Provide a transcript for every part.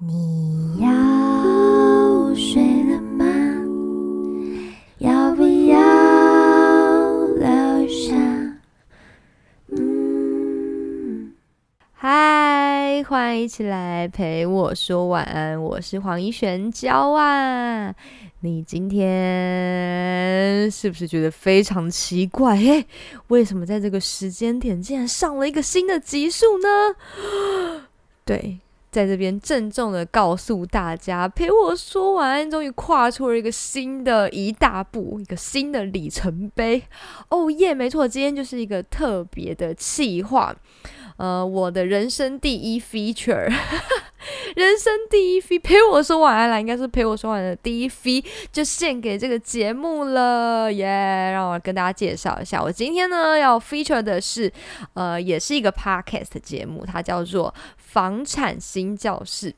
你要睡了吗？要不要留下？嗯，嗨，欢迎一起来陪我说晚安，我是黄一璇娇啊。你今天是不是觉得非常奇怪？诶，为什么在这个时间点竟然上了一个新的集数呢？对，在这边郑重的告诉大家，陪我说晚安，终于跨出了一个新的一大步，一个新的里程碑。哦耶，没错，今天就是一个特别的企划。呃，我的人生第一 feature，人生第一飞陪我说晚安啦，应该是陪我说晚安的第一飞就献给这个节目了耶！让我跟大家介绍一下，我今天呢要 feature 的是，呃，也是一个 podcast 节目，它叫做房产新教室。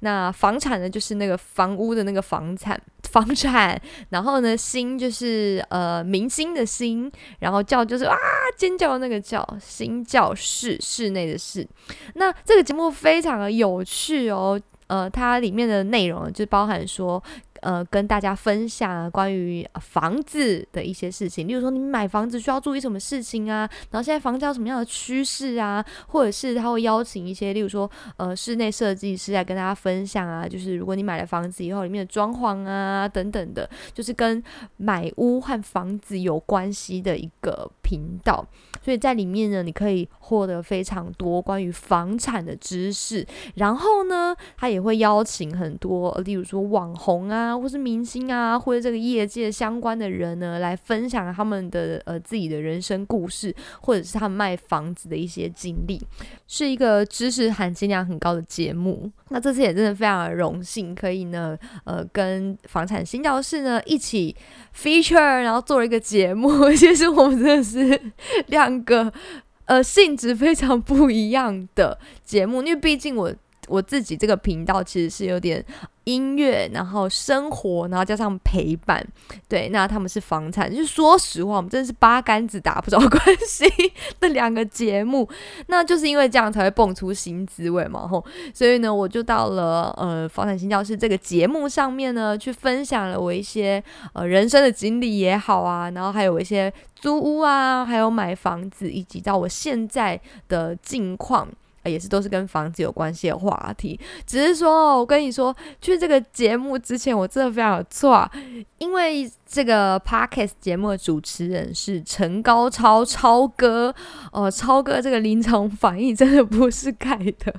那房产呢，就是那个房屋的那个房产，房产。然后呢，新就是呃明星的新，然后教就是啊尖叫的那个叫新教室，室内的室。那这个节目非常的有趣是哦，呃，它里面的内容就包含说。呃，跟大家分享关于房子的一些事情，例如说你买房子需要注意什么事情啊？然后现在房价有什么样的趋势啊？或者是他会邀请一些，例如说呃室内设计师来跟大家分享啊，就是如果你买了房子以后，里面的装潢啊等等的，就是跟买屋和房子有关系的一个频道。所以在里面呢，你可以获得非常多关于房产的知识。然后呢，他也会邀请很多，例如说网红啊。或是明星啊，或者这个业界相关的人呢，来分享他们的呃自己的人生故事，或者是他们卖房子的一些经历，是一个知识含金量很高的节目。那这次也真的非常的荣幸，可以呢呃跟房产新教室呢一起 feature，然后做了一个节目。其实我们真的是两个呃性质非常不一样的节目，因为毕竟我。我自己这个频道其实是有点音乐，然后生活，然后加上陪伴，对，那他们是房产，就是说实话，我们真的是八竿子打不着关系 的两个节目，那就是因为这样才会蹦出新滋味嘛，吼，所以呢，我就到了呃房产新教室这个节目上面呢，去分享了我一些呃人生的经历也好啊，然后还有一些租屋啊，还有买房子，以及到我现在的近况。也是都是跟房子有关系的话题，只是说，我跟你说，去这个节目之前，我真的非常有错，因为这个 podcast 节目的主持人是陈高超超哥，哦，超哥这个临场反应真的不是盖的，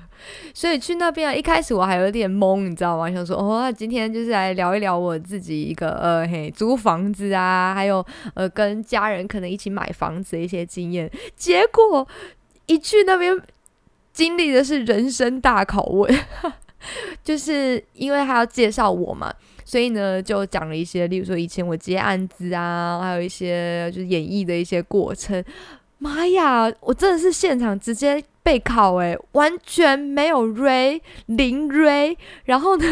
所以去那边啊，一开始我还有点懵，你知道吗？想说，哦，今天就是来聊一聊我自己一个呃，嘿，租房子啊，还有呃，跟家人可能一起买房子的一些经验，结果一去那边。经历的是人生大拷问，就是因为他要介绍我嘛，所以呢就讲了一些，例如说以前我接案子啊，还有一些就是演绎的一些过程。妈呀，我真的是现场直接被考诶，完全没有 ray 零 ray，然后呢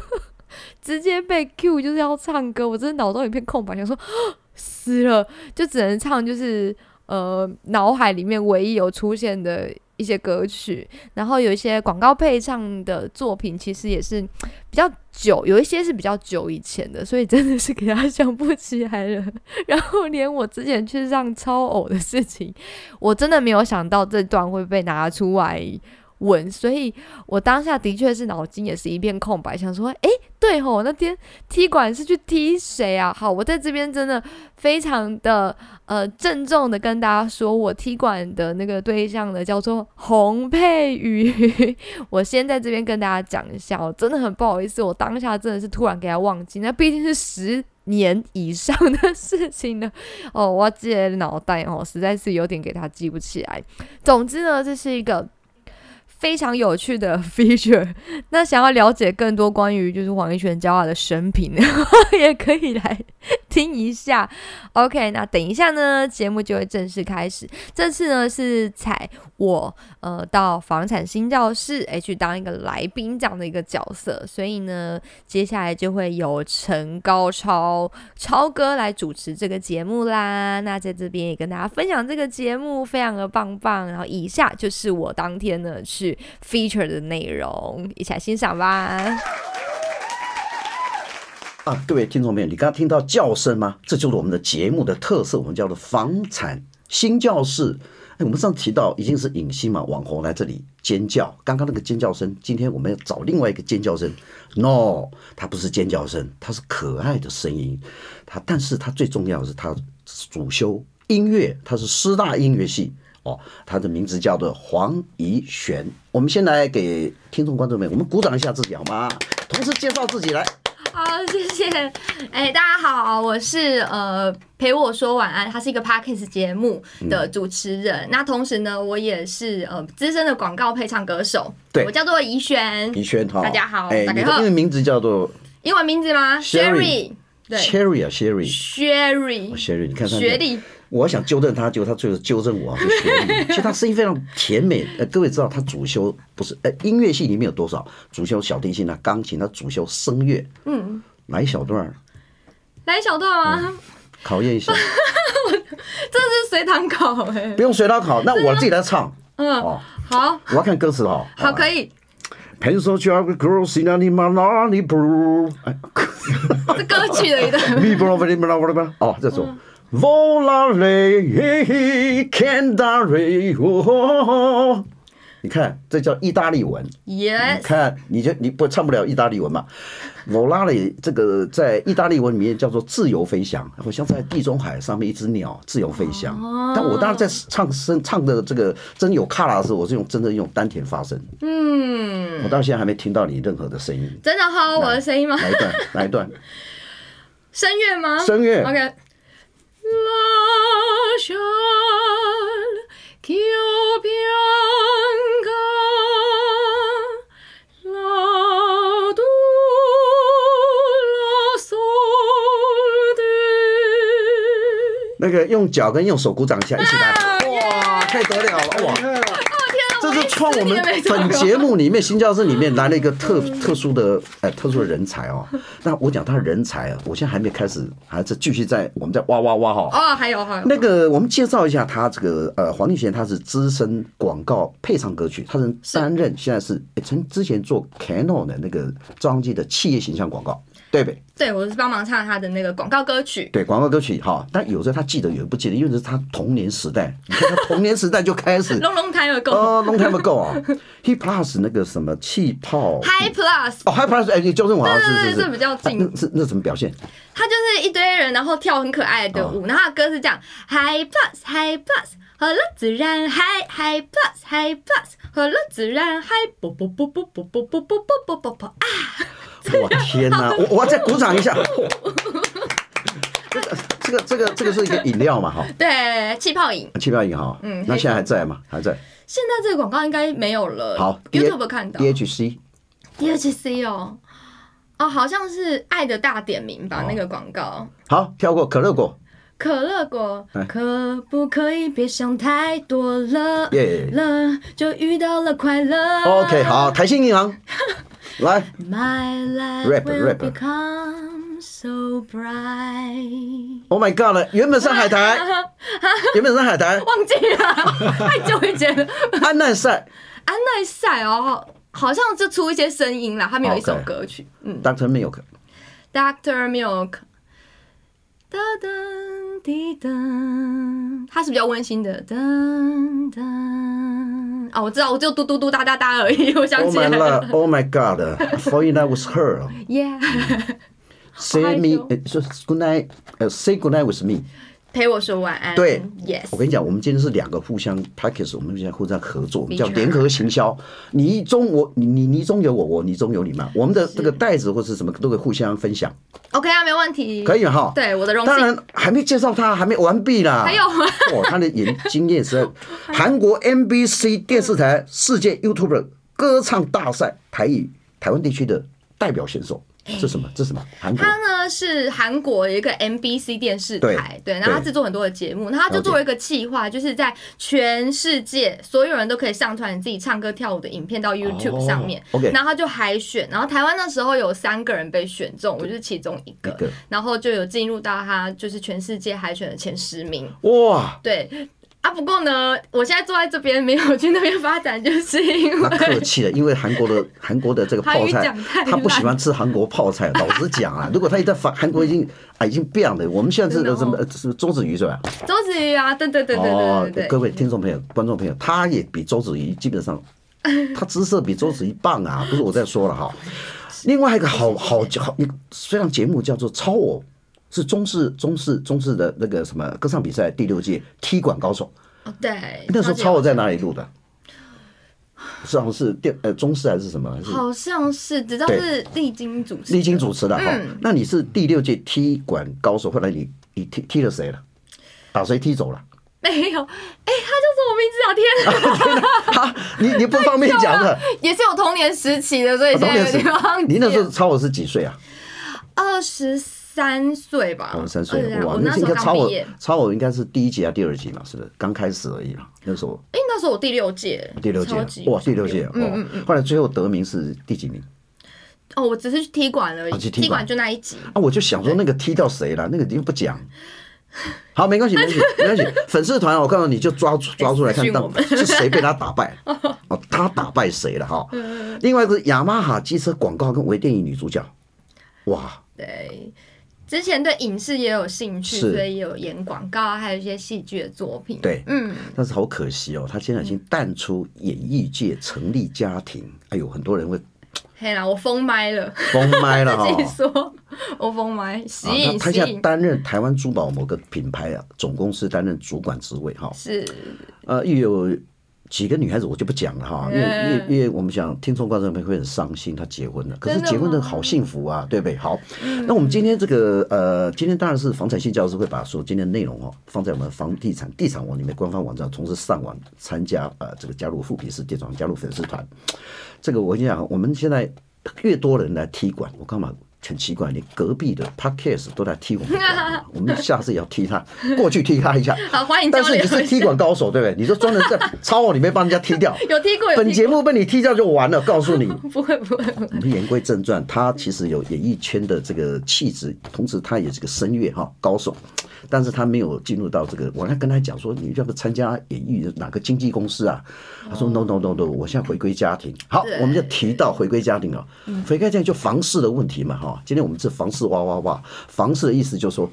直接被 Q 就是要唱歌，我真的脑中一片空白，想说 死了，就只能唱就是呃脑海里面唯一有出现的。一些歌曲，然后有一些广告配唱的作品，其实也是比较久，有一些是比较久以前的，所以真的是给他想不起来了。然后连我之前去上超偶的事情，我真的没有想到这段会被拿出来。稳，所以我当下的确是脑筋也是一片空白，想说，诶，对吼，那天踢馆是去踢谁啊？好，我在这边真的非常的呃郑重的跟大家说，我踢馆的那个对象呢叫做洪佩瑜，我先在这边跟大家讲一下，我真的很不好意思，我当下真的是突然给他忘记，那毕竟是十年以上的事情了，哦，我记得脑袋哦实在是有点给他记不起来。总之呢，这是一个。非常有趣的 feature，那想要了解更多关于就是黄一璇骄傲的生平，也可以来 听一下。OK，那等一下呢，节目就会正式开始。这次呢是采我呃到房产新教室诶去当一个来宾这样的一个角色，所以呢，接下来就会由陈高超超哥来主持这个节目啦。那在这边也跟大家分享这个节目非常的棒棒。然后以下就是我当天呢去 feature 的内容，一起来欣赏吧。啊，各位听众朋友，你刚刚听到叫声吗？这就是我们的节目的特色，我们叫做房产新教室。哎，我们上次提到已经是影星嘛，网红来这里尖叫，刚刚那个尖叫声，今天我们要找另外一个尖叫声。No，它不是尖叫声，它是可爱的声音。它，但是它最重要的是，它主修音乐，它是师大音乐系哦。它的名字叫做黄怡璇。我们先来给听众观众们，我们鼓掌一下自己好吗？同时介绍自己来。好，谢谢。哎、大家好，我是呃陪我说晚安，它是一个 podcast 节目的主持人。那同时呢，我也是呃资深的广告配唱歌手。对我叫做怡璇，怡轩哈，大家好哎，大家好你的英文名字叫做英文名字吗 Sherry 对 Cherry 啊，Sherry。，Sherry，Sherry，你看他学历。我想纠正他，结果他最后纠正我，就学历。其实他声音非常甜美。呃，各位知道他主修不是呃音乐系里面有多少？主修小提琴啊、钢琴，他主修声乐。嗯，来一小段儿来一小段吗？考验一下，这是随堂考哎、不用随堂考，那我自己来唱。嗯，哦，好，我要看歌词哦。好，可以。以。Pencil jar girls in a lima lali blue，这，歌曲的一段。哦，这首。Volare candare，哦，你看这叫意大利文。你 Yes，看，你就你不唱不了意大利文嘛？Volare 这个在意大利文里面叫做自由飞翔，好像在地中海上面一只鸟自由飞翔。但我当然在唱声唱的这个真有卡拉的时候，我是用真的用丹田发声。嗯，我到现在还没听到你任何的声音。真的好，我的声音吗？来一段，来一段 声乐吗？声乐。OK。那个用脚跟用手鼓掌一下，一起来！啊哇，太得了了！哇，这是创 我们本节目里面新教室里面来了一个特 特殊的呃特殊的人才哦。那我讲他的人才啊，我现在还没开始，还在继续在我们在挖挖挖哈。哦，还有还有，那个，我们介绍一下他这个呃，黄立贤他是资深广告配唱歌曲，他是担任现在是诶曾之前做 Canon 的那个照相机的企业形象广告，对呗对？我是帮忙唱他的那个广告歌曲。对广告歌曲哈，但有时候他记得，有的不记得，因为这是他童年时代。你看他童年时代就开始 Long long time ago，哦，long time ago 啊，He Plus 那个什么气泡 High Plus，哦，High Plus 哎，你纠正我啊，是是是，比较近啊那是那怎么表现？他就是一堆人，然后跳很可爱的舞，然后歌是这样：High plus High plus，和乐自然 High High plus High plus，和乐自然 High 啵啵啵啵啵啵啵啵啵啵啵啵啊！我天哪，我我要再鼓掌一下。这个这个这个这个是一个饮料嘛哈，对，气泡饮。气泡饮哈，嗯那现在还在吗？还在。现在这个广告应该没有了。好，YouTube 看到 DHC DHC 哦，哦，好像是爱的大点名吧，哦那个广告。好跳过可乐果，可乐果哎，可不可以别想太多了？耶了就遇到了快乐。OK 好，台新银行 来 My life Rap, will rap. become so bright。，Oh my God 了，原本上海台，原本上海台，忘记了，太久以前了。安奈赛安奈赛哦，好像就出一些声音啦，他们有一首歌曲，嗯 Doctor Milk，，Doctor Milk。噔噔滴噔，它是比较温馨的噔噔啊，我知道，我就嘟嘟嘟哒哒哒而已，我想 Oh 起 my 来了 love, Oh my God，Fall in love with her。，Yeah，Say me，羞呃，说 Good night，呃，Say good night with me。陪我说晚安。对，Yes，我跟你讲，我们今天是两个互相 package，我们现在互相合作，我们叫联合行销。你中我，你你你中有我，我你中有你嘛。我们的这个袋子或是什么都可以互相分享，OK 啊，没问题。可以哈。对，我的荣幸。当然还没介绍他，还没完毕啦。还有哦，他的演经验是在韩国 MBC 电视台世界 YouTube 歌唱大赛台语台湾地区的代表选手。这什么？这什么？韩国。他呢是韩国一个 MBC 电视台，对，然后他对。制作很多的节目，然后他就做了一个计划，就是在全世界所有人都可以上传你自己唱歌跳舞的影片到 YouTube 上面，然后他就海选，然后台湾那时候有三个人被选中，我就是其中一个，一个。然后就有进入到他就是全世界海选的前十名，哇，对。啊，不过呢，我现在坐在这边没有去那边发展，就是因他客为气了，因为韩国的韩国的这个泡菜，他不喜烂欢吃韩国泡菜。老实讲啊，如果他一在法韩国已经啊已经变了，我们现在这个什么呃是周子瑜是吧？周子瑜啊，对对对对对对对，各位听众朋友、观众朋友，他也比周子瑜基本上，他姿色比周子瑜棒啊，不是我在说了哈。另外一个好好好，一个虽然节目叫做《超偶》，是中式中式中式的那个什么歌唱比赛第六届踢馆高手。哦对，那时候超我在哪里录的？是好像是电呃中式还是什么？还是好像是，只知道是历经主持，历经主持的哈嗯。那你是第六届踢馆高手，后来你你踢踢了谁了？把谁踢走了？没有，哎、他叫什么名字啊？天哪，哈，你你不方便讲的。也是有童年时期的，所以现在有点忘记。你那时候超我是几岁啊？二十三岁吧，三岁啊，哇我，那时候超我。超我应该是第一集啊，第二集嘛，是不是？刚开始而已嘛，那时候哎、那时候我第六届，第六届哇，第六届嗯嗯嗯哦。后来最后得名是第几名？哦，我只是去踢馆而已，踢馆就那一集。啊，我就想说那个踢到谁了，那个又不讲。好，没关系，没关系，没关系。粉丝团，我告诉你就抓 抓出来看，到是谁被他打败 哦，他打败谁了哈？另外一个是雅马哈机车广告跟微电影女主角，哇，对，之前对影视也有兴趣，所以也有演广告啊，还有一些戏剧的作品。对嗯，但是好可惜哦，他现在已经淡出演艺界，成立家庭。哎呦，很多人会 嘿啦，我封麦了，封麦了哈、自己说，我封麦，吸啊，他引吸他现在引，担任台湾珠宝某个品牌啊总公司担任主管职位哈，是。呃，又有几个女孩子我就不讲了哈，因为因为因为我们想听众观众朋友会很伤心，她结婚了，可是结婚的好幸福啊，对不对？好，那我们今天这个呃，今天当然是房产系教师会把所有今天的内容哦放在我们房地产地产网里面官方网站，同时上网参加呃这个加入富比士店长加入粉丝团，这个我跟你讲，我们现在越多人来踢馆，我干嘛？很奇怪，连隔壁的 podcast 都在踢我们 我们下次也要踢他，过去踢他一下。好，欢迎交但是。你是踢馆高手，对不对？你就专门在超我里面帮人家踢掉。有踢过，有本，节目被你踢掉就完了，告诉你。不会不会，我们言归正传，他其实有演艺圈的这个气质，同时他也是个声乐哈高手，但是他没有进入到这个。我还跟他讲说，你要不要参加演艺哪个经纪公司啊？他说 no no no no，我现在回归家庭。好，我们就提到回归家庭了。回归家庭就房事的问题嘛哈。今天我们是房市哇哇哇，房市的意思就是说。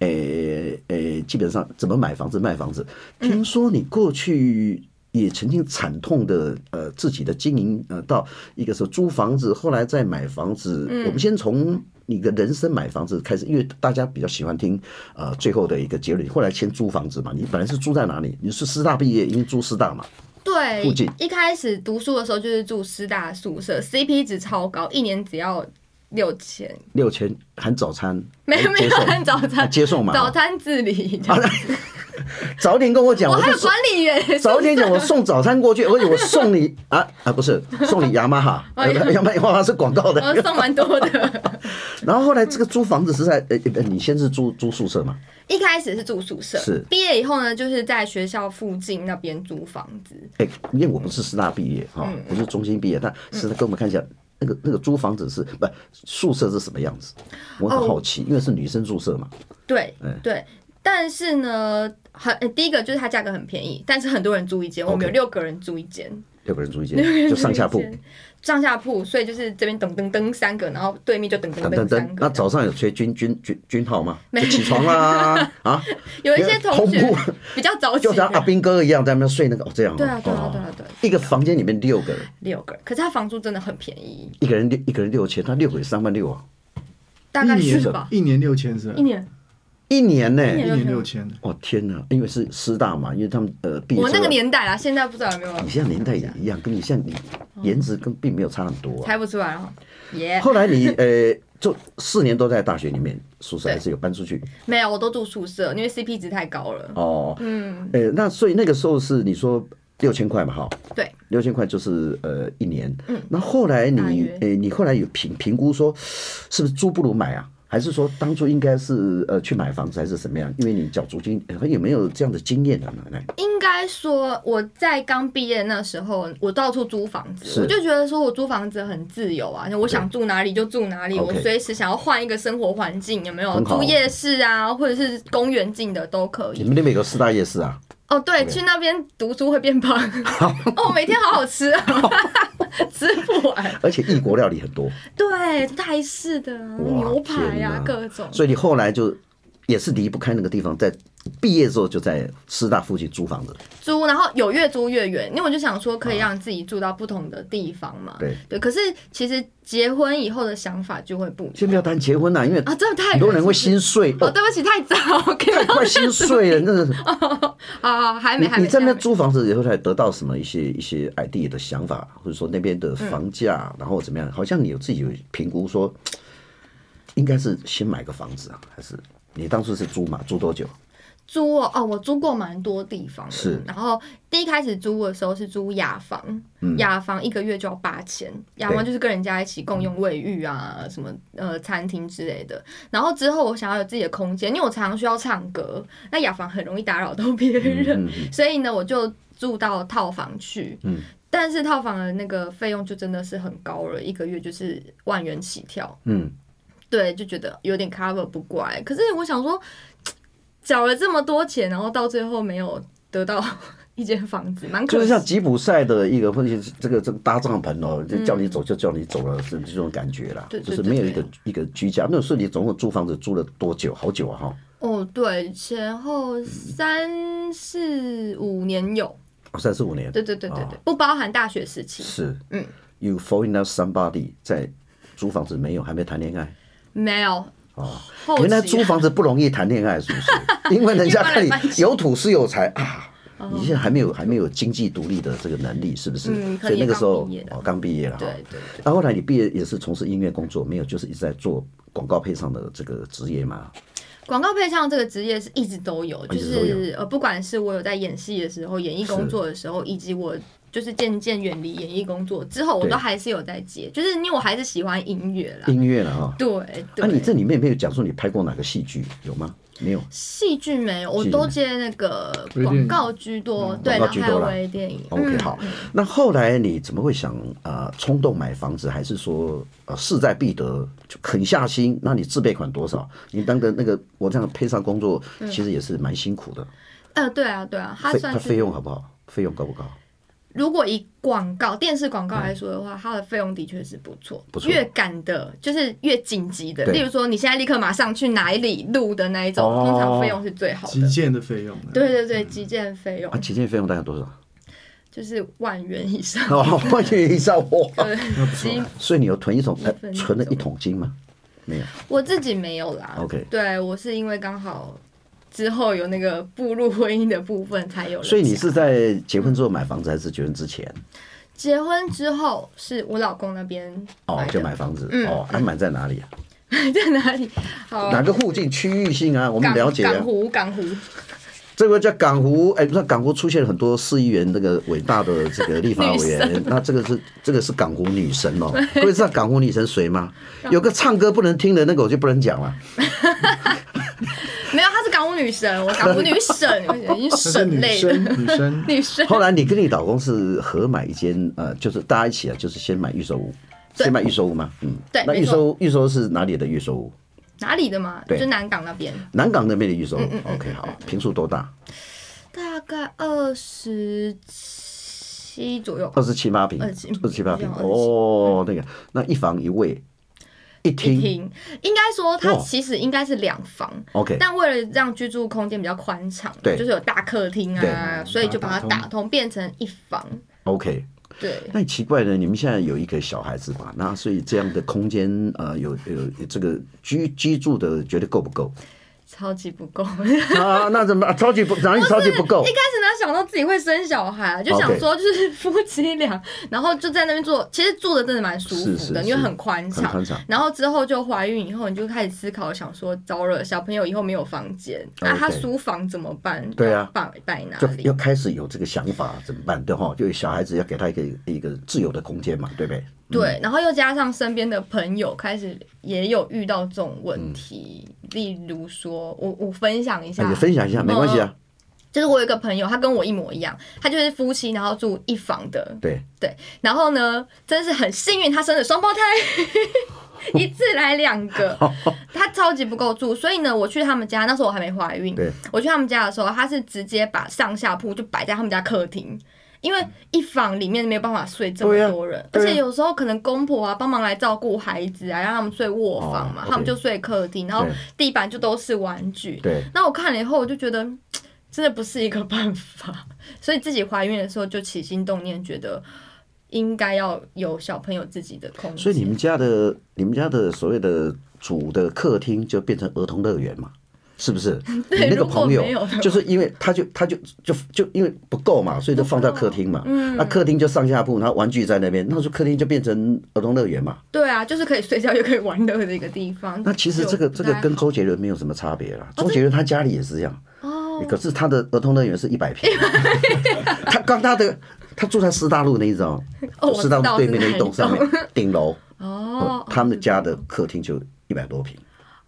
诶诶，基本上怎么买房子卖房子？听说你过去也曾经惨痛的呃自己的经营呃到一个是租房子，后来再买房子。我们先从你的人生买房子开始，因为大家比较喜欢听呃最后的一个结论。后来先租房子嘛，你本来是住在哪里？你是师大毕业，因为住师大嘛。对附近，一开始读书的时候就是住师大宿舍，CP 值超高，一年只要六千，六千含早餐，没有没有含早餐啊接送嘛。早餐自理。早点跟我讲，我还有管理员，早点讲，我送早餐过去，而且我送你啊啊，不是送你雅马哈，雅马哈是广告的。我送蛮多的。然后后来这个租房子是在呃，呃你先是租租宿舍嘛？一开始是住宿舍，是毕业以后呢，就是在学校附近那边租房子。哎，因为我不是师大毕业哈，嗯不是中心毕业，但是跟我们看一下那个那个租房子是不宿舍是什么样子？我很好奇，因为是女生宿舍嘛。对嗯对，但是呢，很呃第一个就是它价格很便宜，但是很多人租一间，我们有六个人租一间，六个人住一间，就上下铺，上下铺，所以就是这边噔噔噔三个，然后对面就噔噔等等等。噔三个。那早上有吹军军军军号吗？没就起床啦啊！有一些 同学比较早起就像阿的，兵哥一样在那边睡那个哦，这样哦对啊对啊哦对啊对啊一个房间里面六个人，六个人，可是他房租真的很便宜，一个人六一个人六千，他六个人三万六啊，大概是吧？一年六千是吧？一年，一年呢、一一年六千，哦天哪！因为是师大嘛，因为他们呃毕业我那个年代啊，现在不知道有没有你现在年代也一样，跟你现在你颜值跟并没有差很多啊。猜不出来哈。耶，后来你呃，就四年都在大学里面宿舍，还是有搬出去没有，我都住宿舍，因为 CP 值太高了。哦。嗯，呃，那所以那个时候是你说六千块嘛，哈，对，六千块就是呃一年。嗯那后来你呃、你后来有评评估说，是不是租不如买啊？还是说当初应该是呃去买房子还是什么样？因为你缴租金，呃有没有这样的经验啊？奶奶？应该说我在刚毕业那时候，我到处租房子，我就觉得说我租房子很自由啊，我想住哪里就住哪里，我随时想要换一个生活环境，有没有？很好住夜市啊，或者是公园近的都可以。你们那边有个四大夜市啊？哦，对去那边读书会变胖。哦，每天好好吃啊，吃不完。而且异国料理很多，对，泰式的牛排天哪呀，各种。所以你后来就也是离不开那个地方，在毕业之后就在师大附近租房子。租，然后有越租越远，因为我就想说可以让自己住到不同的地方嘛。对对，可是其实结婚以后的想法就会不一样先不要谈结婚啦，因为啊，真的太很多人会心心碎，哦，哦，对不起，太早，给太快心碎了，真的是。好好，还没，还没。你你在那边租房子以后，才得到什么一些一些 idea 的想法，或者说那边的房价，然后怎么样？好像你有自己有评估说，应该是先买个房子啊，还是你当初是租嘛？租多久？租哦，哦，我租过蛮多地方的。是然后第一开始租的时候是租雅房，雅房一个月就要八千，雅房就是跟人家一起共用卫浴啊，什么呃餐厅之类的。然后之后我想要有自己的空间，因为我常常需要唱歌，那雅房很容易打扰到别人，所以呢我就住到套房去。嗯但是套房的那个费用就真的是很高了，一个月就是万元起跳。嗯，对，就觉得有点 cover 不过来。可是我想说，缴了这么多钱，然后到最后没有得到 一间房子，蛮可惜。就是像吉普赛的一个，或者是这个这个搭帐篷哦，就嗯叫你走就叫你走了，是这种感觉啦。对对就是没有一个一个居家。那时候你总共租房子租了多久？好久啊哈，哦，对，前后三四五年有，哦三四五年。对对对对对，不包含大学时期，是，嗯，You fall in love somebody 在租房子没有，还没谈恋爱。没有。哦，原来租房子不容易谈恋爱，是不是？因为人家看你有土是有财啊，你现在还没有还没有经济独立的这个能力，是不是？嗯所以那个时候哦，刚毕业了哈。对对对。那后来你毕业也是从事音乐工作，没有就是一直在做广告配上的这个职业嘛？广告配唱这个职业是一直都有，就是呃，不管是我有在演戏的时候、演艺工作的时候，以及我就是渐渐远离演艺工作之后，我都还是有在接，就是因为我还是喜欢音乐啦。音乐了哈。对啊，你，这里面没有讲说你拍过哪个戏剧有吗？没有。戏剧没有，我都接那个广告居多，嗯对，然后还有广告居多啦微电影。OK，嗯好。那后来你怎么会想啊、呃冲动买房子，还是说呃势在必得就狠下心？那你自备款多少？你当个那个我这样配上工作，其实也是蛮辛苦的。呃，对啊，对啊，它费它算是费用好不好？费用高不高？如果以广告、电视广告来说的话，它的费用的确是不错。不错越赶的，就是越紧急的，对例如说你现在立刻马上去哪里录的那一种，哦通常费用是最好极的。限的费用。对对对，基建费用啊，起建费用大概多少？就是万元以上。哦，万元以上哇！对，基所以你有囤一桶，呃一分存了一桶金吗？没有。我自己没有啦。OK 对我是因为刚好之后有那个步入婚姻的部分才有。所以你是在结婚之后买房子，还是结婚之前？结婚之后是我老公那边哦就买房子。嗯哦，安买在哪里啊？在哪里？好哪个附近？区域性啊，我们了解啊港。湖，港湖。这个叫港湖，哎，不是港湖出现了很多市议员，那个伟大的这个立法委员，那这个是这个是港湖女神哦。各位知道港湖女神谁吗？有个唱歌不能听的那个我就不能讲了。女神，我港湖女神，已经她 是省女。生，女生女神，后来你跟你老公是合买一间，呃，就是大家一起啊，就是先买预售屋，先买预售屋吗？嗯，对那预售预售是哪里的预售屋？哪里的嘛？对就南港那边，南港那边的预售屋 OK，好，平数多大？大概二十七左右。二十七八平，二十七八平。哦，那个那一房一卫，一一厅。应该说它其实应该是两房，OK，但为了让居住空间比较宽敞，对就是有大客厅啊，所以就把它打通变成一房。OK。对，那奇怪呢，你们现在有一个小孩子吧？那所以这样的空间，呃，有有有这个居居住的，觉得够不够？超级不够。啊，那怎么超级不 哪里超级不够一？开始哪想到自己会生小孩啊，就想说就是夫妻俩，然后就在那边做，其实住的真的蛮舒服的，是是是因为很宽敞。很宽敞。然后之后就怀孕以后，你就开始思考，想说糟了，小朋友以后没有房间，他书房怎么办？对啊要摆摆哪里就要？开始有这个想法，怎么办？对哈，就小孩子要给他一个一个自由的空间嘛，对不对？对，然后又加上身边的朋友开始也有遇到这种问题，例如说，我我分享一下，那你分享一下，没关系啊。就是我有一个朋友，他跟我一模一样，他就是夫妻，然后住一房的，对，对，然后呢，真是很幸运，他生了双胞胎，一次来两个，他超级不够住，所以呢，我去他们家，那时候我还没怀孕，我去他们家的时候，他是直接把上下铺就摆在他们家客厅。因为一房里面没有办法睡这么多人，而且有时候可能公婆啊帮忙来照顾孩子啊，让他们睡卧房嘛，他们就睡客厅，然后地板就都是玩具。对，那我看了以后，我就觉得 真的不是一个办法，所以自己怀孕的时候就起心动念，觉得应该要有小朋友自己的空间。所以你们家的你们家的所谓的主的客厅就变成儿童乐园嘛？是不是？你那个朋友就是因为他就他就就就因为不够嘛，所以就放在客厅嘛。嗯那客厅就上下铺，然后玩具在那边，那时候客厅就变成儿童乐园嘛。对啊，就是可以睡觉又可以玩乐的一个地方。那其实这个这个跟周杰伦没有什么差别啦。周杰伦他家里也是这样，哦，可是他的儿童乐园是一百平，他刚他的他住在师大路那一种，师大路对面那一栋上面顶楼，哦，他们家的客厅就一百多平，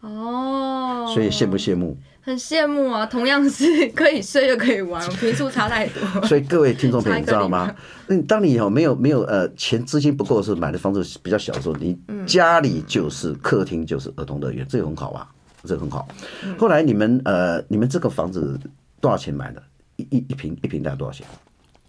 哦，所以羡不羡慕？很羡慕啊！同样是 可以睡又可以玩，平数差太多。所以各位听众朋友，你知道吗？嗯，当你有没有没有呃钱资金不够的时候，买的房子比较小的时候，你家里就是客厅就是儿童乐园，这个很好啊，这个很好。后来你们呃你们这个房子多少钱买的？一一一平一平大概多少钱？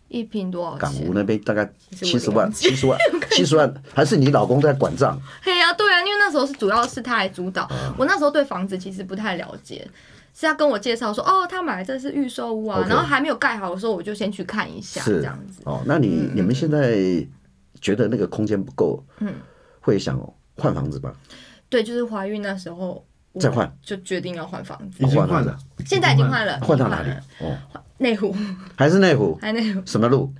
一瓶多少钱港湖？那边大概七十万，七十万，七十万，还是你老公在管账？嘿呀、对啊，因为那时候是主要是他来主导，嗯我那时候对房子其实不太了解，是他跟我介绍说，哦，他买的这是预售屋啊然后还没有盖好的时候，我就先去看一下，是这样子。哦，那你你们现在觉得那个空间不够，嗯，会想换房子吧？对，就是怀孕那时候，我再换就决定要换房子，已经换换了了，现在已经换了，换到哪里？哦，了？内湖，还是内湖？还内湖，什么路？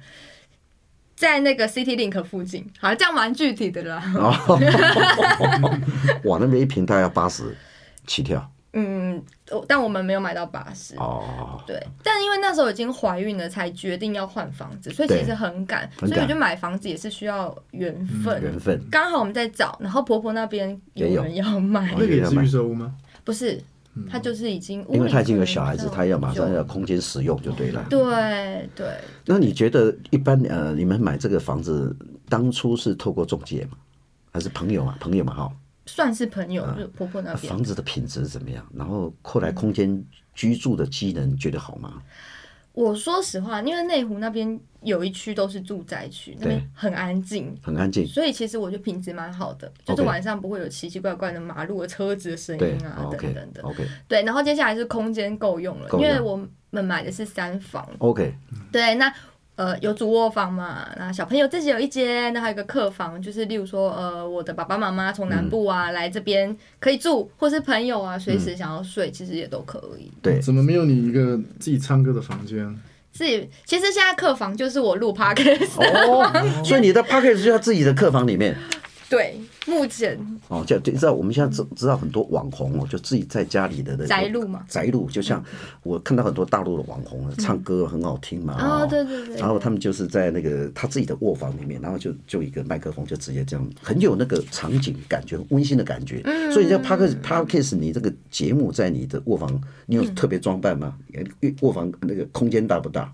在那个 City Link 附近。好，这样蛮具体的啦。哦，哇，那边一平大概要八十起跳嗯，但我们没有买到八十。哦。对，但因为那时候已经怀孕了，才决定要换房子，所以其对实很赶，所以我觉得买房子也是需要缘分。缘分刚好我们在找，然后婆婆那边有有人要卖，那个也是预售屋吗？不是，她就是已经，因为他已经有小孩子，他要马上要空间使用就对了。对对，那你觉得一般呃，你们买这个房子当初是透过中介吗？还是朋友嘛？朋友嘛哈。算是朋友，就是婆婆那边。房子的品质怎么样？然后后来空间居住的机能觉得好吗？我说实话，因为内湖那边有一区都是住宅区，那边很安静。很安静。所以其实我觉得品质蛮好的，就是晚上不会有奇奇怪怪的马路的车子的声音啊，等等的。OK 对，然后接下来是空间够用了，用因为我们买的是三房，OK，对，那呃有主卧房嘛，那小朋友自己有一间，那还有一个客房，就是例如说呃我的爸爸妈妈从南部啊、来这边可以住，或是朋友啊随时想要睡，其实也都可以。对，怎么没有你一个自己唱歌的房间？自己其实现在客房就是我录 podcast，、哦，所以你的 podcast 就在自己的客房里面对，目前。哦，就就知道我们现在知知道很多网红哦，就自己在家里的那宅路嘛。宅路就像我看到很多大陆的网红啊，唱歌很好听嘛，哦。对对对。然后他们就是在那个他自己的卧房里面，然后就就一个麦克风就直接这样，很有那个场景感觉，温馨的感觉。嗯。所以你在 p a r k p a r k a s 你这个节目在你的卧房，你有特别装扮吗？卧房那个空间大不大？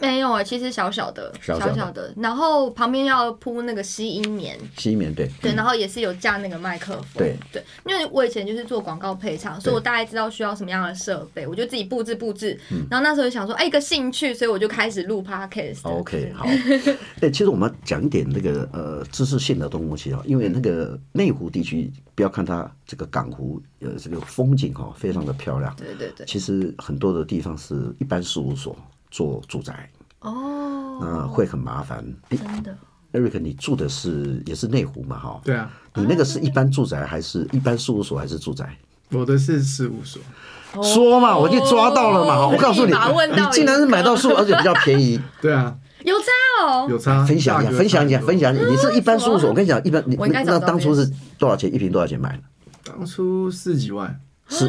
没有啊，其实小小的，小小的。小的，然后旁边要铺那个吸音棉，吸音棉对，对，然后也是有架那个麦克风，对。对，因为我以前就是做广告配唱，所以我大概知道需要什么样的设备，我就自己布置布置。嗯。然后那时候就想说，哎，一个兴趣，所以我就开始录 podcast。OK，好。哎、其实我们讲一点那个呃知识性的东西啊，因为那个内湖地区，不要看它这个港湖呃这个风景哈、非常的漂亮，对对对，其实很多的地方是一般事务所做住宅，哦，那会很麻烦。诶真的，Eric，你住的是也是内湖嘛哈？对啊，你那个是一般住宅还是一般事务所还是住宅？我的是事务所，说嘛，我就抓到了嘛。好我告诉你，你竟然是买到书，而且比较便宜。对啊，有差哦，有差。分享一下，分享一下，分享一下。你是一般事务所，我跟你讲，一般你那当初是多少钱？一瓶多少钱买的？当初四几万，是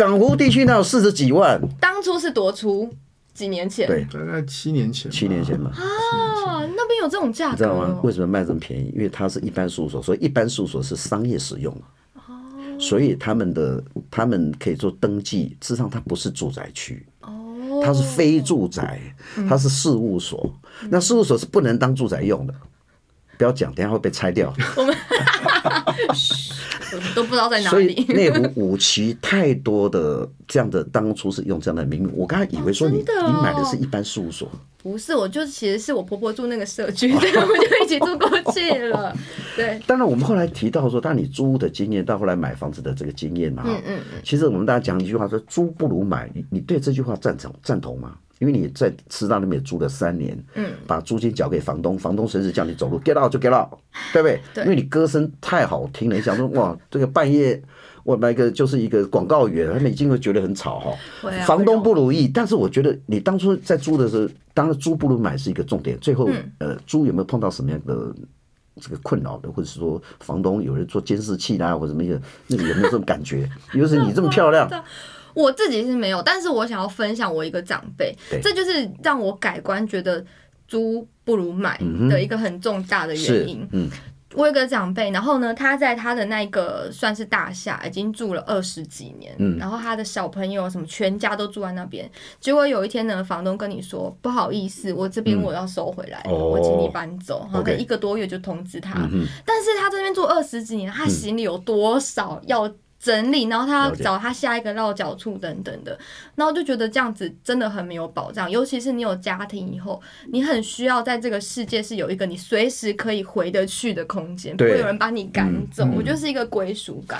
港湖地区那有四十几万，当初是多出？几年前，对，大概七年前吧，七年前嘛。啊，那边有这种价格你知道吗？哦，为什么卖这么便宜？因为它是一般事务所，所以一般事务所是商业使用哦。所以他们的他们可以做登记，事实上它不是住宅区，哦，它是非住宅，它是事务所。那事务所是不能当住宅用的，不要讲，等下会被拆掉。都不知道在哪所以里。内湖五期太多的这样的，当初是用这样的名目。我刚才以为说你、你买的是一般事务所，不是，我就其实是我婆婆住那个社区，对，我们就一起住过去了。对，当然我们后来提到说，当你租屋的经验到后来买房子的这个经验嘛，嗯嗯，其实我们大家讲一句话说，租不如买。你你对这句话赞成赞同吗？因为你在师大那边也租了三年，嗯，把租金缴给房东，房东随时叫你走路，get out 就 get out，对不对？对因为你歌声太好听了，你想说哇，这个半夜我那个就是一个广告员，他们已经会觉得很吵哈。房东不如意，但是我觉得你当初在租的时候，当然租不如买是一个重点。最后，嗯呃，租有没有碰到什么样的这个困扰的，或者是说房东有人做监视器啦，或者什么的，那个有没有这种感觉？尤其是你这么漂亮，我自己是没有，但是我想要分享我一个长辈，这就是让我改观，觉得租不如买的一个很重大的原因。嗯，我有个长辈，然后呢，他在他的那个算是大厦已经住了二十几年，嗯。然后他的小朋友什么全家都住在那边。结果有一天呢，房东跟你说不好意思，我这边我要收回来了，嗯哦。我请你搬走。然后 OK 一个多月就通知他，嗯但是他这边住二十几年，他行李有多少要整理，然后他要找他下一个落脚处等等的，然后就觉得这样子真的很没有保障，尤其是你有家庭以后，你很需要在这个世界是有一个你随时可以回得去的空间，不会有人把你赶走。我就是一个归属感，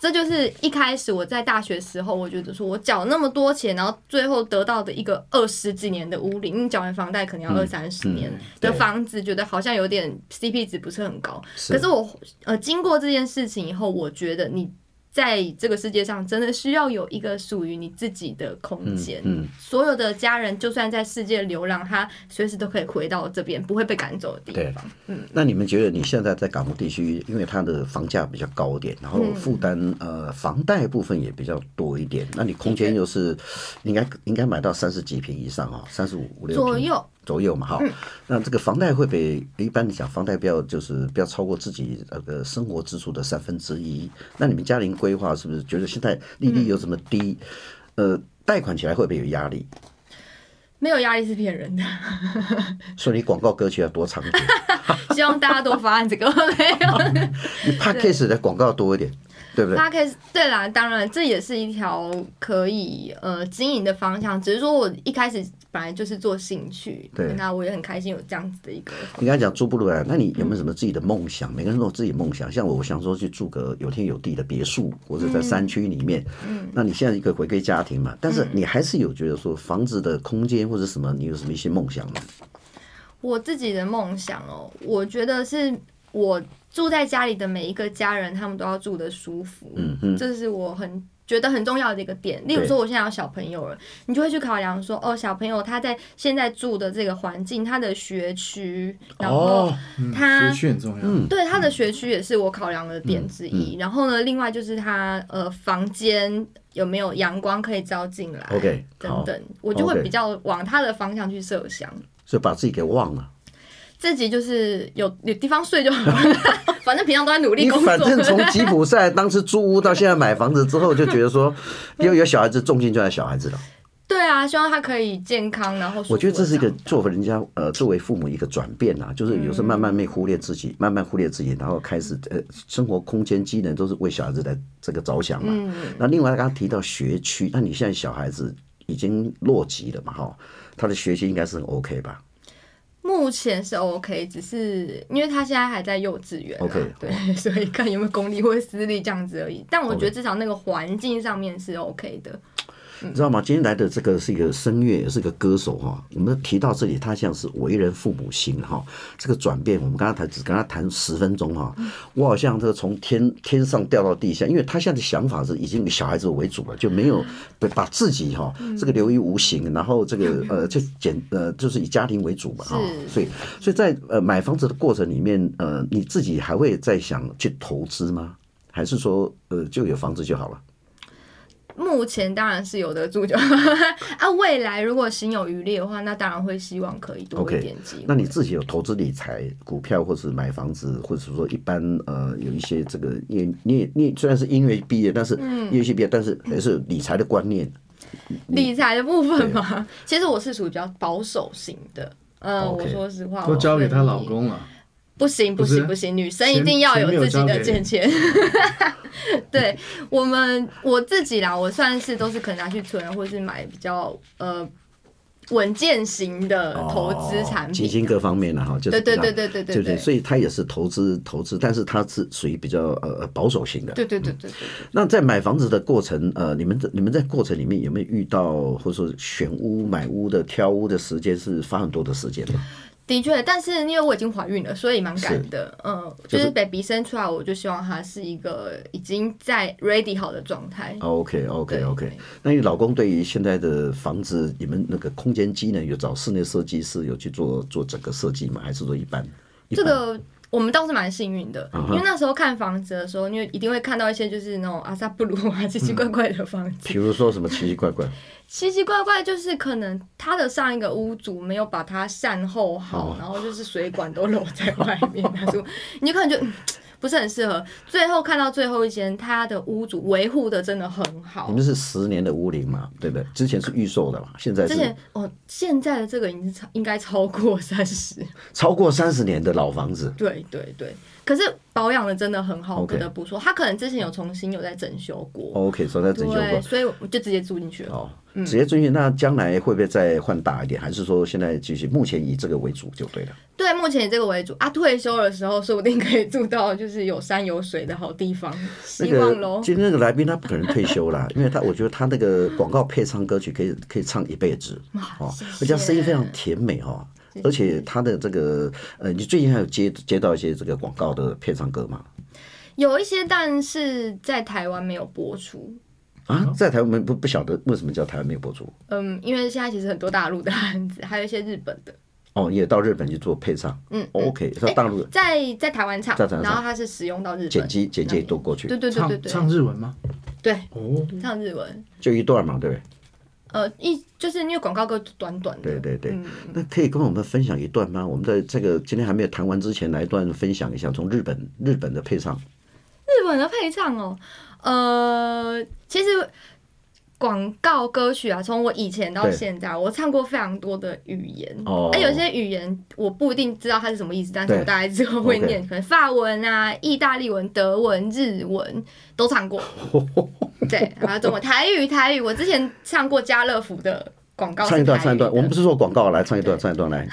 这就是一开始我在大学时候，我觉得说我缴那么多钱，然后最后得到的一个二十几年的屋龄，你缴完房贷可能要二三十年嗯的房子，觉得好像有点 CP 值不是很高。是。可是我呃经过这件事情以后，我觉得你在这个世界上真的需要有一个属于你自己的空间。嗯嗯。所有的家人就算在世界流浪，他随时都可以回到这边，不会被赶走的地对。嗯。那你们觉得你现在在港湖地区，因为它的房价比较高一点，然后嗯。负担呃房贷部分也比较多一点，那你空间又是应该应该买到三十几平以上啊，三十五五六左右左右嘛哈。那这个房贷会比一般你讲房贷不要就是不要超过自己那个生活支出的三分之一。那你们家庭规划是不是觉得现在利率有这么低？呃，贷款起来会不会有压力？没有压力是骗人的，所以你广告歌曲要多唱一点，希望大家多发案这个没有。你 podcast 的广告多一点，对不对啦，当然这也是一条可以呃经营的方向，只是说我一开始本来就是做兴趣，对那我也很开心有这样子的一个。你刚才讲住不那你有没有什么自己的梦想？每个人都有自己的梦想，像我，我想说去住个有天有地的别墅，或者在山区里面。嗯，那你现在一个回归家庭嘛，但是你还是有觉得说房子的空间或者什么，你有什么一些梦想吗？我自己的梦想哦，我觉得是我住在家里的每一个家人，他们都要住的舒服，嗯哼，这是我很觉得很重要的一个点。例如说，我现在有小朋友了，你就会去考量说，哦，小朋友他在现在住的这个环境，他的学区，然后哦，嗯，他学区很重要。嗯对他的学区也是我考量的点之一。然后呢，另外就是他呃房间有没有阳光可以照进来 OK，等等，我就会比较往他的方向去设想。所以把自己给忘了。自己就是有有地方睡就好了，反正平常都在努力工作。反正从吉普赛当时租屋到现在买房子之后，就觉得说，又有小孩子，重心就在小孩子了。对啊，希望他可以健康，然后我觉得这是一个地长大作为人家呃作为父母一个转变啊，就是有时候慢慢被忽略自己，慢慢忽略自己，然后开始呃生活空间机能都是为小孩子来这个着想嘛。嗯那另外刚刚提到学区，那你现在小孩子已经落籍了嘛哈，他的学习应该是很 OK 吧？目前是 OK，只是因为他现在还在幼稚园啊 OK，对，所以看有没有公立或者私立这样子而已。但我觉得至少那个环境上面是 OK 的。你知道吗？今天来的这个是一个声乐，也是个歌手哈。我们提到这里，他像是为人父母心哈。这个转变，我们刚刚谈只跟他谈十分钟哈，我好像这个从天天上掉到地下，因为他现在的想法是已经以小孩子为主了，就没有把把自己哈这个流于无形，然后这个呃就简呃就是以家庭为主嘛哈。所以所以在呃买房子的过程里面，呃你自己还会再想去投资吗？还是说呃就有房子就好了？目前当然是有得住就 啊，未来如果心有余力的话，那当然会希望可以多一点机会。那你自己有投资理财、股票，或是买房子，或者是说一般呃有一些这个，因为你也你虽然是音乐毕业，但是嗯音乐系毕业，但是也是理财的观念。理财的部分嘛，其实我是属于比较保守型的。嗯我说实话，都交给她老公了。不行不行不行，女生一定要有自己的见钱。对我们我自己啦，我算是都是可能拿去存，或是买比较呃稳健型的投资产品基品。金各方面的哈，就是对对对对对对对对，所以它也是投资投资，但是它是属于比较呃呃保守型的。对对对对对对。那在买房子的过程，呃，你们在你们在过程里面有没有遇到，或者说选屋、买屋的挑屋的时间是花很多的时间吗？的确，但是因为我已经怀孕了，所以蛮赶的。嗯，就就是是 baby 生出来，我就希望他是一个已经在 ready 好的状态。OK OK OK 那你老公对于现在的房子，你们那个空间机能有找室内设计师有去做做整个设计吗？还是说一般？一般这个我们倒是蛮幸运的，因为那时候看房子的时候，因为一定会看到一些就是那种阿萨布鲁啊奇奇怪怪的房子，比如说什么奇奇怪怪，奇奇怪怪就是可能他的上一个屋主没有把它善后好，哦。然后就是水管都漏在外面，他说你就可能就。嗯不是很适合，最后看到最后一间，他的屋主维护的真的很好你。们是十年的屋龄嘛，对不对？之前是预售的嘛，现在是之前哦，现在的这个已经超应该超过三十，超过三十年的老房子。对对对。可是保养的真的很好 OK 不得不说，他可能之前有重新有在整修过，OK，所以在整修对，过。所以我就直接住进去了。哦，直接遵循。那将来会不会再换大一点？还是说现在继续目前以这个为主就对了？对，目前以这个为主啊，退休的时候说不定可以住到就是有山有水的好地方，那个希望喽。今天那个来宾他不可能退休啦，因为他我觉得他那个广告配唱歌曲可以可以唱一辈子哦，而且他声音非常甜美、哦，而且他的这个呃，你最近还有接接到一些这个广告的配唱歌吗？有一些，但是在台湾没有播出。啊，在台湾没不不晓得为什么叫台湾没有播出嗯，因为现在其实很多大陆的案子，还有一些日本的，哦，也到日本去做配唱，嗯哦，OK，到大陆在在台湾唱在台湾，唱。然后它是使用到日本。剪辑剪辑那边都过去。对，对对对唱对。唱日文吗？对，哦，唱日文。就一段嘛，对不对？呃，一就是因为广告歌短短的，对对对。嗯，那可以跟我们分享一段吗？我们在这个今天还没有谈完之前，来一段分享一下从日本日本的配唱。日本的配唱哦，呃，其实广告歌曲啊，从我以前到对现在，我唱过非常多的语言。哦哎、有些语言我不一定知道它是什么意思，但是我大概知道会念，可能法文啊、意大利文、德文、日文都唱过。对，还有中文、台语、台语，我之前唱过家乐福的广告，唱一段，唱一段。我们不是说广告，来唱一段，唱一段来。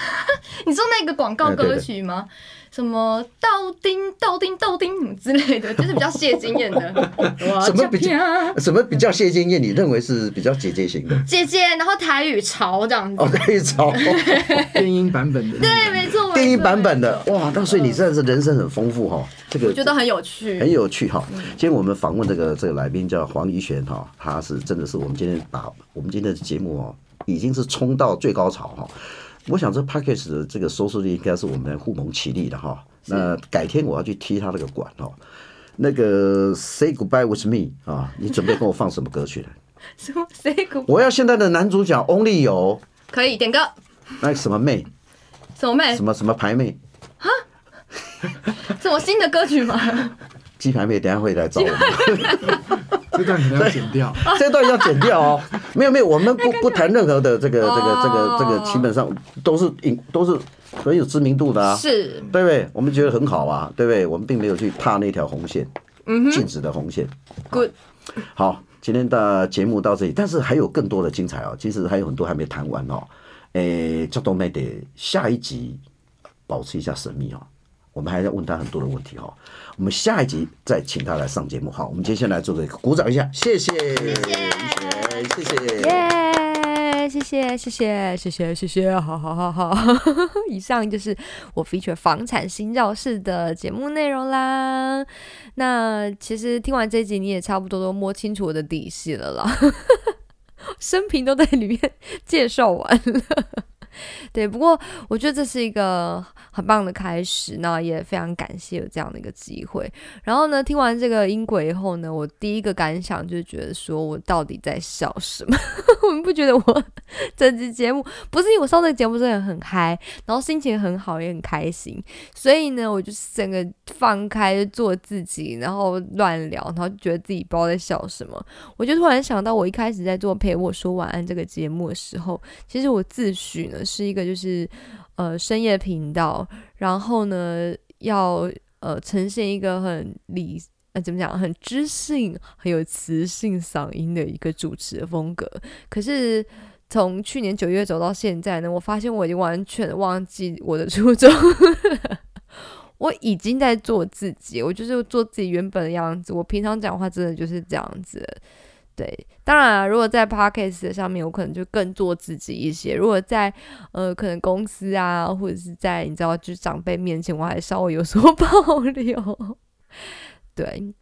你说那个广告歌曲吗？什么豆丁豆丁豆丁什么之类的，就是比较谢金燕的。什么比较较什么比较谢金燕？你认为是比较姐姐型的？姐姐，然后台语潮这样子。哦，可以找电音版本的那对，个。没错，电音版本的哇！那所以你真的是人生很丰富哈。这个我觉得很有趣，很有趣哈。今天我们访问这个这个来宾叫黄怡璇哈，他是真的是我们今天把我们今天的节目哦，已经是冲到最高潮哈。我想这 p a c k a g e 的这个收视率应该是我们互蒙其利的哈。那改天我要去踢他那个馆哦。那个 Say Goodbye with Me 啊，你准备跟我放什么歌曲呢？什么 say good 我要现在的男主角 Only 有可以点歌，那个什么妹，什么妹什，么什么牌妹，什 么新的歌曲吗？鸡排妹，等下会来找我们。这段可能要剪掉。这段要剪掉哦。没有没有，我们不不谈任何的这个这个这个这个，哦基本上都是影都是很有知名度的啊，是，对不对？我们觉得很好啊，对不对？我们并没有去踏那条红线，嗯禁止的红线。good，好，今天的节目到这里，但是还有更多的精彩哦。其实还有很多还没谈完哦。诶，叫做妹得下一集保持一下神秘哦。我们还要问他很多的问题哈。我们下一集再请他来上节目哈。我们接下来做个鼓掌一下，谢谢，谢谢，谢谢。谢谢谢谢谢谢谢谢，好好好好，以上就是我 feature 房产新教室的节目内容啦。那其实听完这集，你也差不多都摸清楚我的底细了啦，生平都在里面介绍完了。对，不过我觉得这是一个很棒的开始，那也非常感谢有这样的一个机会。然后呢，听完这个音轨以后呢，我第一个感想就是觉得说我到底在笑什么？我们不觉得我 整期节目不是因为我上这个节目真的很嗨，然后心情很好，也很开心，所以呢，我就是整个放开做自己，然后乱聊，然后觉得自己不知道在笑什么。我就突然想到，我一开始在做陪我说晚安这个节目的时候，其实我自诩呢是一个就是呃深夜频道，然后呢要呃呈现一个很理呃怎么讲很知性、很有磁性嗓音的一个主持的风格。可是从去年九月走到现在呢，我发现我已经完全忘记我的初衷。我已经在做自己，我就是做自己原本的样子。我平常讲话真的就是这样子。对，当然啊，如果在 podcast 上面，我可能就更做自己一些。如果在呃，可能公司啊，或者是在你知道，就是长辈面前，我还稍微有所 保留。对，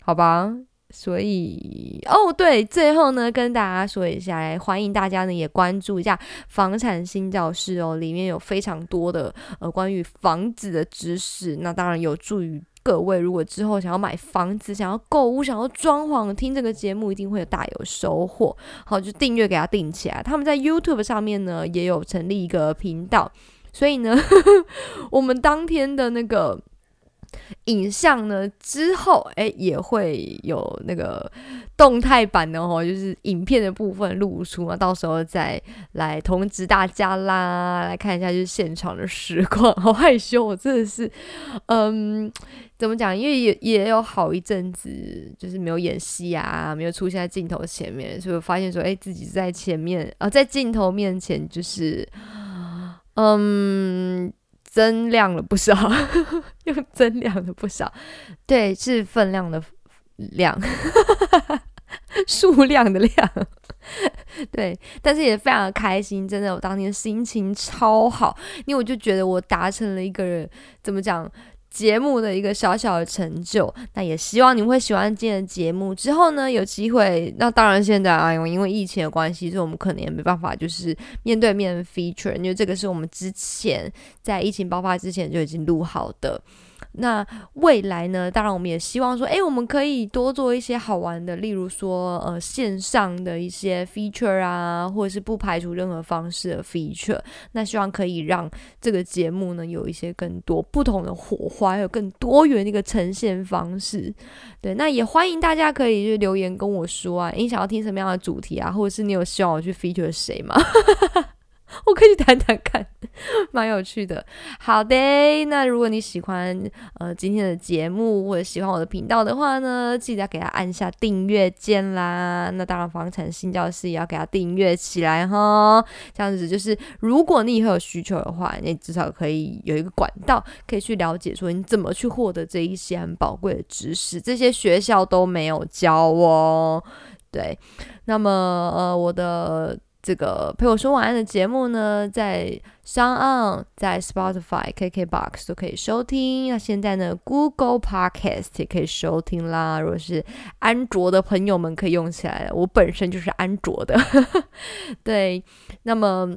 好吧。所以哦，对，最后呢，跟大家说一下，来欢迎大家呢也关注一下房产新教室哦，里面有非常多的呃关于房子的知识，那当然有助于各位如果之后想要买房子、想要购物、想要装潢，听这个节目一定会有大有收获。好，就订阅给他订起来。他们在 YouTube 上面呢也有成立一个频道，所以呢，我们当天的那个。影像呢之后，哎，也会有那个动态版的哦，就是影片的部分露出嘛，到时候再来通知大家啦，来看一下就是现场的实况。好害羞，我真的是，嗯，怎么讲？因为也也有好一阵子就是没有演戏啊，没有出现在镜头前面，所以我发现说，哎，自己在前面啊，在镜头面前就是，嗯。增量了不少，又增量了不少，对，是分量的量，数量的量，对，但是也非常的开心，真的，我当天心情超好，因为我就觉得我达成了一个人，怎么讲？节目的一个小小的成就，那也希望你们会喜欢今天的节目。之后呢，有机会，那当然现在啊，因为疫情的关系，所以我们可能也没办法就是面对面 feature，因为这个是我们之前在疫情爆发之前就已经录好的。那未来呢？当然，我们也希望说，诶，我们可以多做一些好玩的，例如说，呃，线上的一些 feature 啊，或者是不排除任何方式的 feature。那希望可以让这个节目呢，有一些更多不同的火花，还有更多元的一个呈现方式。对，那也欢迎大家可以就留言跟我说啊，你想要听什么样的主题啊，或者是你有希望我去 feature 谁吗？我可以谈谈看，蛮有趣的。好的，那如果你喜欢呃今天的节目或者喜欢我的频道的话呢，记得要给他按下订阅键啦。那当然，房产新教室也要给他订阅起来哈。这样子就是，如果你以后有需求的话，你至少可以有一个管道可以去了解，说你怎么去获得这一些很宝贵的知识，这些学校都没有教哦。对，那么呃我的。这个陪我说晚安的节目呢，在 s o n、在 Spotify、KKBox 都可以收听。那现在呢，Google Podcast 也可以收听啦。如果是安卓的朋友们，可以用起来。我本身就是安卓的，对。那么，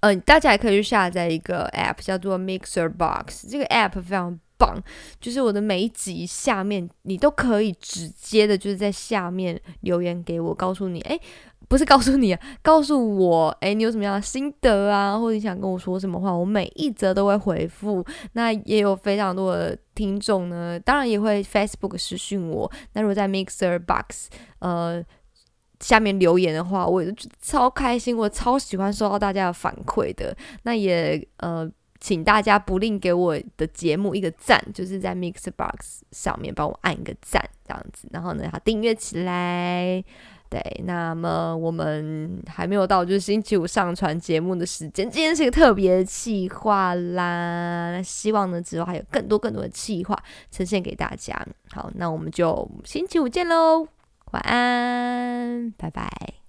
嗯，大家也可以去下载一个 App，叫做 Mixer Box。这个 App 非常棒，就是我的每一集下面，你都可以直接的，就是在下面留言给我，告诉你，哎。不是告诉你啊，告诉我，哎，你有什么样的心得啊，或者你想跟我说什么话，我每一则都会回复。那也有非常多的听众呢，当然也会 Facebook 私讯我。那如果在 Mixer Box 呃下面留言的话，我超开心，我超喜欢收到大家的反馈的。那也呃，请大家不吝给我的节目一个赞，就是在 Mixer Box 上面帮我按一个赞，这样子，然后呢，好订阅起来。对，那么我们还没有到就是星期五上传节目的时间，今天是一个特别的企划啦。那希望呢之后还有更多更多的企划呈现给大家。好，那我们就星期五见喽，晚安，拜拜。